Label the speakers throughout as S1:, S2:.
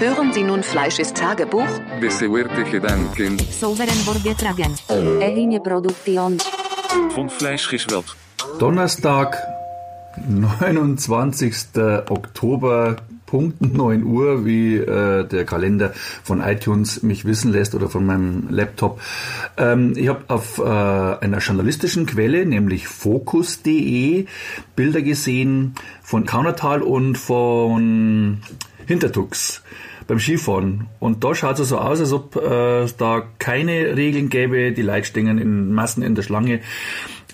S1: Hören Sie nun Fleisches Tagebuch?
S2: Besehuerte Gedanken
S3: Sauveren vorgetragen. Eine Produktion.
S4: von Fleischgeschwelt.
S5: Donnerstag, 29. Oktober, Punkt 9 Uhr, wie äh, der Kalender von iTunes mich wissen lässt oder von meinem Laptop. Ähm, ich habe auf äh, einer journalistischen Quelle, nämlich Focus.de, Bilder gesehen von Kaunertal und von Hintertux beim Skifahren. Und da schaut es so aus, als ob äh, da keine Regeln gäbe, die Leute stehen in Massen in der Schlange.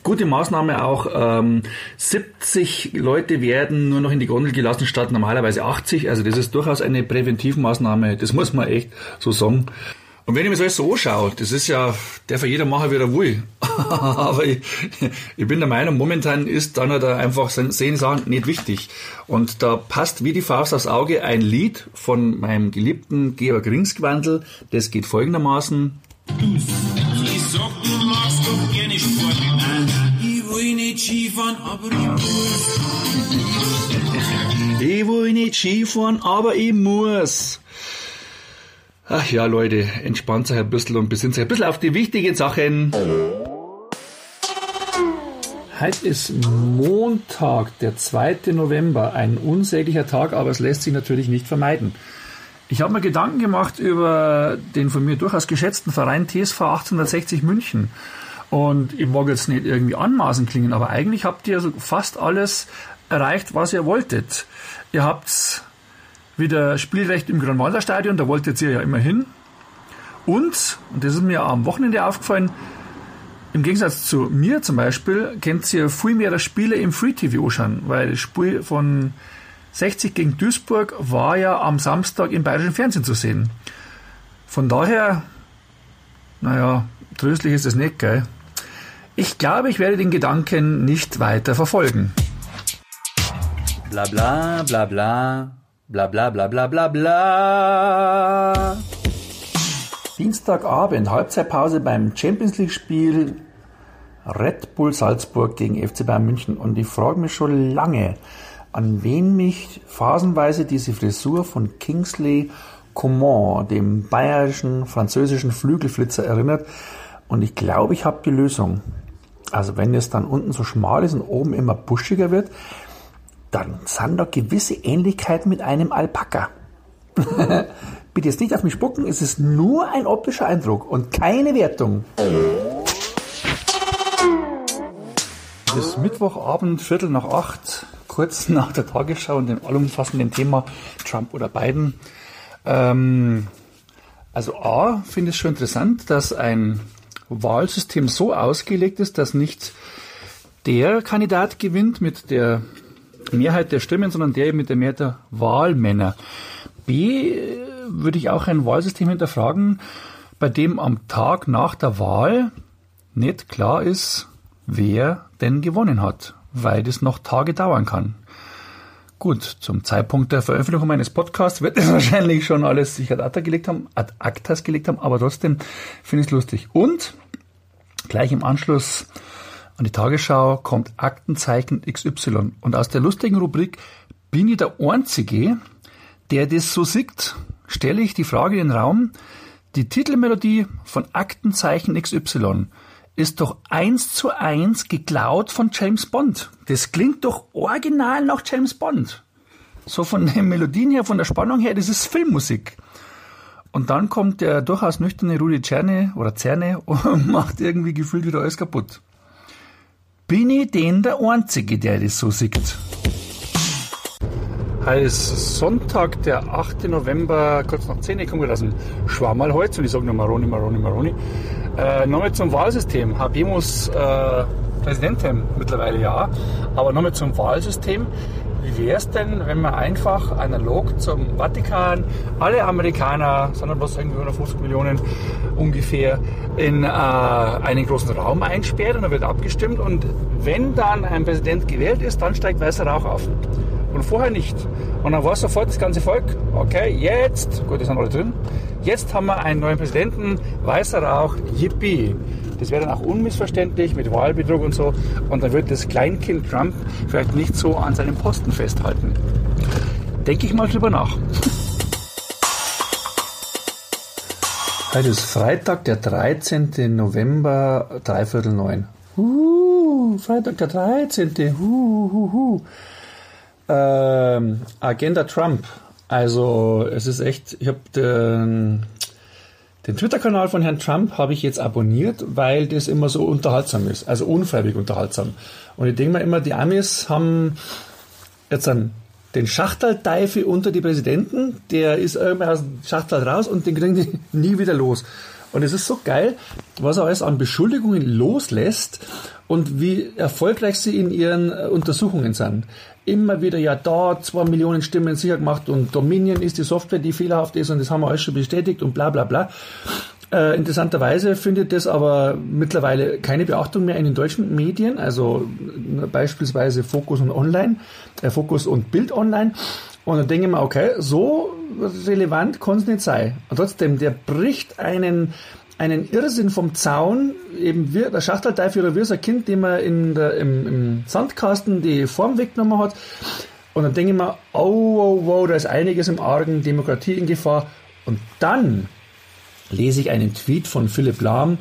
S5: Gute Maßnahme auch, ähm, 70 Leute werden nur noch in die Gondel gelassen statt normalerweise 80. Also das ist durchaus eine Präventivmaßnahme, das muss man echt so sagen. Und wenn ich mir das alles so anschaue, das ist ja, der für jeder machen, wie er will. Aber ich, ich bin der Meinung, momentan ist dann halt einfach sehen Sachen nicht wichtig. Und da passt wie die Faust aufs Auge ein Lied von meinem geliebten Georg Ringsgwandl. Das geht folgendermaßen.
S6: Ich sag, du magst doch gerne Sport. Ich will nicht Skifahren, aber ich muss.
S5: Ich will nicht Skifahren, aber ich muss. Ach ja, Leute, entspannt euch ein bisschen und besinnt euch ein bisschen auf die wichtigen Sachen. Heute ist Montag, der 2. November, ein unsäglicher Tag, aber es lässt sich natürlich nicht vermeiden. Ich habe mir Gedanken gemacht über den von mir durchaus geschätzten Verein TSV 1860 München. Und ich mag jetzt nicht irgendwie anmaßend klingen, aber eigentlich habt ihr so fast alles erreicht, was ihr wolltet. Ihr habt wieder Spielrecht im Grünwalder Stadion, da wolltet ihr ja immer hin. Und, und das ist mir am Wochenende aufgefallen, im Gegensatz zu mir zum Beispiel, kennt ihr viel mehr Spiele im Free TV anschauen, weil das Spiel von 60 gegen Duisburg war ja am Samstag im bayerischen Fernsehen zu sehen. Von daher, naja, tröstlich ist es nicht, gell? Ich glaube, ich werde den Gedanken nicht weiter verfolgen.
S7: Bla bla bla bla. Bla bla bla bla bla bla.
S5: Dienstagabend, Halbzeitpause beim Champions League-Spiel Red Bull Salzburg gegen FC Bayern München. Und ich frage mich schon lange, an wen mich phasenweise diese Frisur von Kingsley Coman, dem bayerischen, französischen Flügelflitzer, erinnert. Und ich glaube, ich habe die Lösung. Also wenn es dann unten so schmal ist und oben immer buschiger wird, dann sind da gewisse Ähnlichkeiten mit einem Alpaka. Bitte jetzt nicht auf mich spucken, es ist nur ein optischer Eindruck und keine Wertung. Es ist Mittwochabend, Viertel nach acht, kurz nach der Tagesschau und dem allumfassenden Thema Trump oder Biden. Ähm, also A, finde ich es schon interessant, dass ein Wahlsystem so ausgelegt ist, dass nicht der Kandidat gewinnt mit der Mehrheit der Stimmen, sondern der mit der Mehrheit der Wahlmänner. B äh, würde ich auch ein Wahlsystem hinterfragen, bei dem am Tag nach der Wahl nicht klar ist, wer denn gewonnen hat, weil das noch Tage dauern kann. Gut, zum Zeitpunkt der Veröffentlichung meines Podcasts wird es wahrscheinlich schon alles sich ad acta gelegt haben, ad actas gelegt haben, aber trotzdem finde ich es lustig. Und gleich im Anschluss an die Tagesschau kommt Aktenzeichen XY. Und aus der lustigen Rubrik bin ich der Einzige, der das so sieht, stelle ich die Frage in den Raum, die Titelmelodie von Aktenzeichen XY ist doch eins zu eins geklaut von James Bond. Das klingt doch original nach James Bond. So von den Melodien her, von der Spannung her, das ist Filmmusik. Und dann kommt der durchaus nüchterne Rudi Czerne oder Zerne und macht irgendwie gefühlt wieder alles kaputt. Bin ich denn der Einzige, der das so sieht? Heute ist Sonntag, der 8. November, kurz nach 10 Uhr, kommen aus dem Schwammerlholz und ich sage nur Maroni, Maroni, Maroni. Äh, nochmal zum Wahlsystem. Habemus äh, Präsidentin mittlerweile ja, aber nochmal zum Wahlsystem. Wie wäre es denn, wenn man einfach analog zum Vatikan alle Amerikaner, sondern bloß irgendwie 150 Millionen ungefähr, in äh, einen großen Raum einsperrt und da wird abgestimmt und wenn dann ein Präsident gewählt ist, dann steigt weißer Rauch auf und vorher nicht. Und dann war sofort das ganze Volk, okay, jetzt, gut, die sind alle drin, jetzt haben wir einen neuen Präsidenten, weißer Rauch, yippie. Das wäre dann auch unmissverständlich mit Wahlbetrug und so. Und dann wird das Kleinkind Trump vielleicht nicht so an seinem Posten festhalten. Denke ich mal drüber nach. Heute ist Freitag, der 13. November, dreiviertel neun. Uh, Freitag, der 13. Hu, hu, hu. Ähm, Agenda Trump. Also, es ist echt, ich habe den, den Twitter-Kanal von Herrn Trump habe ich jetzt abonniert, weil das immer so unterhaltsam ist, also unfreiwillig unterhaltsam. Und ich denke mir immer, die Amis haben jetzt einen den Schachtelteufel unter die Präsidenten, der ist irgendwie aus dem Schachtel raus und den kriegen die nie wieder los. Und es ist so geil, was er alles an Beschuldigungen loslässt und wie erfolgreich sie in ihren äh, Untersuchungen sind. Immer wieder, ja, da zwei Millionen Stimmen sicher gemacht und Dominion ist die Software, die fehlerhaft ist und das haben wir alles schon bestätigt und bla bla bla. Äh, interessanterweise findet das aber mittlerweile keine Beachtung mehr in den deutschen Medien, also äh, beispielsweise Fokus und Online, äh, Fokus und Bild Online. Und dann denke ich mir, okay, so relevant kann es nicht sein. Und trotzdem, der bricht einen, einen Irrsinn vom Zaun, eben wie der Schachtelteufel oder ein Kind, dem er in der, im, im Sandkasten die Form weggenommen hat. Und dann denke ich mir, oh, oh, wow, da ist einiges im Argen, Demokratie in Gefahr. Und dann lese ich einen Tweet von Philipp Lahm,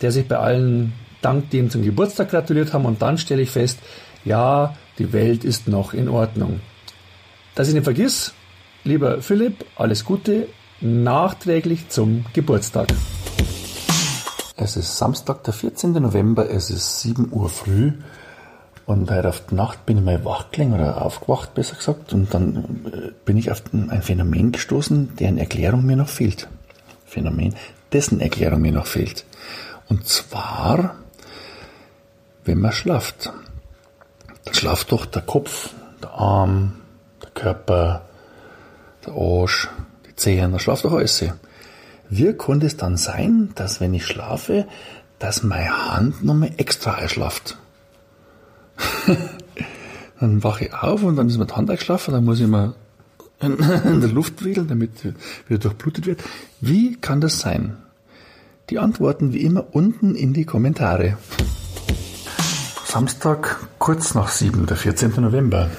S5: der sich bei allen dank dem zum Geburtstag gratuliert haben und dann stelle ich fest, ja, die Welt ist noch in Ordnung. Dass ich nicht vergiss, lieber Philipp, alles Gute nachträglich zum Geburtstag. Es ist Samstag, der 14. November, es ist 7 Uhr früh und heute auf die Nacht bin ich mal wach gelegen oder aufgewacht, besser gesagt, und dann äh, bin ich auf ein Phänomen gestoßen, deren Erklärung mir noch fehlt. Phänomen, dessen Erklärung mir noch fehlt. Und zwar, wenn man schlaft. Dann schlaft doch der Kopf, der Arm, der Körper, der Arsch, die Zehen, da schlaft doch alles. Wie konnte es dann sein, dass wenn ich schlafe, dass meine Hand nochmal extra einschlaft? dann wache ich auf und dann ist die Hand eingeschlafen, dann muss ich mal in der Luft wedeln, damit wieder durchblutet wird. Wie kann das sein? Die Antworten wie immer unten in die Kommentare. Samstag, kurz nach sieben, der 14. November.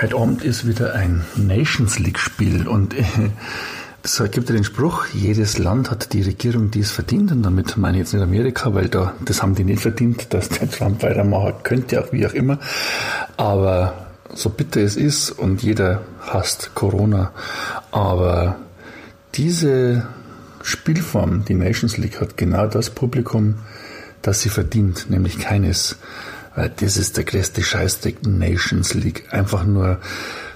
S5: Heute Abend ist wieder ein Nations League Spiel und es gibt ja den Spruch, jedes Land hat die Regierung, die es verdient und damit meine ich jetzt nicht Amerika, weil da, das haben die nicht verdient, dass der Trump weitermachen könnte, auch wie auch immer. Aber so bitter es ist und jeder hasst Corona, aber diese Spielform, die Nations League, hat genau das Publikum, das sie verdient, nämlich keines. Weil das ist der größte Scheißdreck Nations League. Einfach nur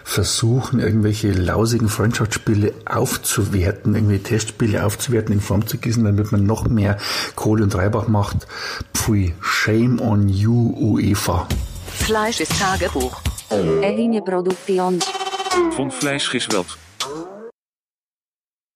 S5: versuchen, irgendwelche lausigen Freundschaftsspiele aufzuwerten, irgendwie Testspiele aufzuwerten, in Form zu gießen, damit man noch mehr Kohle und Treibach macht. Pfui, shame on you, UEFA.
S1: Fleisch ist Tagebuch.
S3: Ehine Produktion.
S4: Von Fleischgesweld.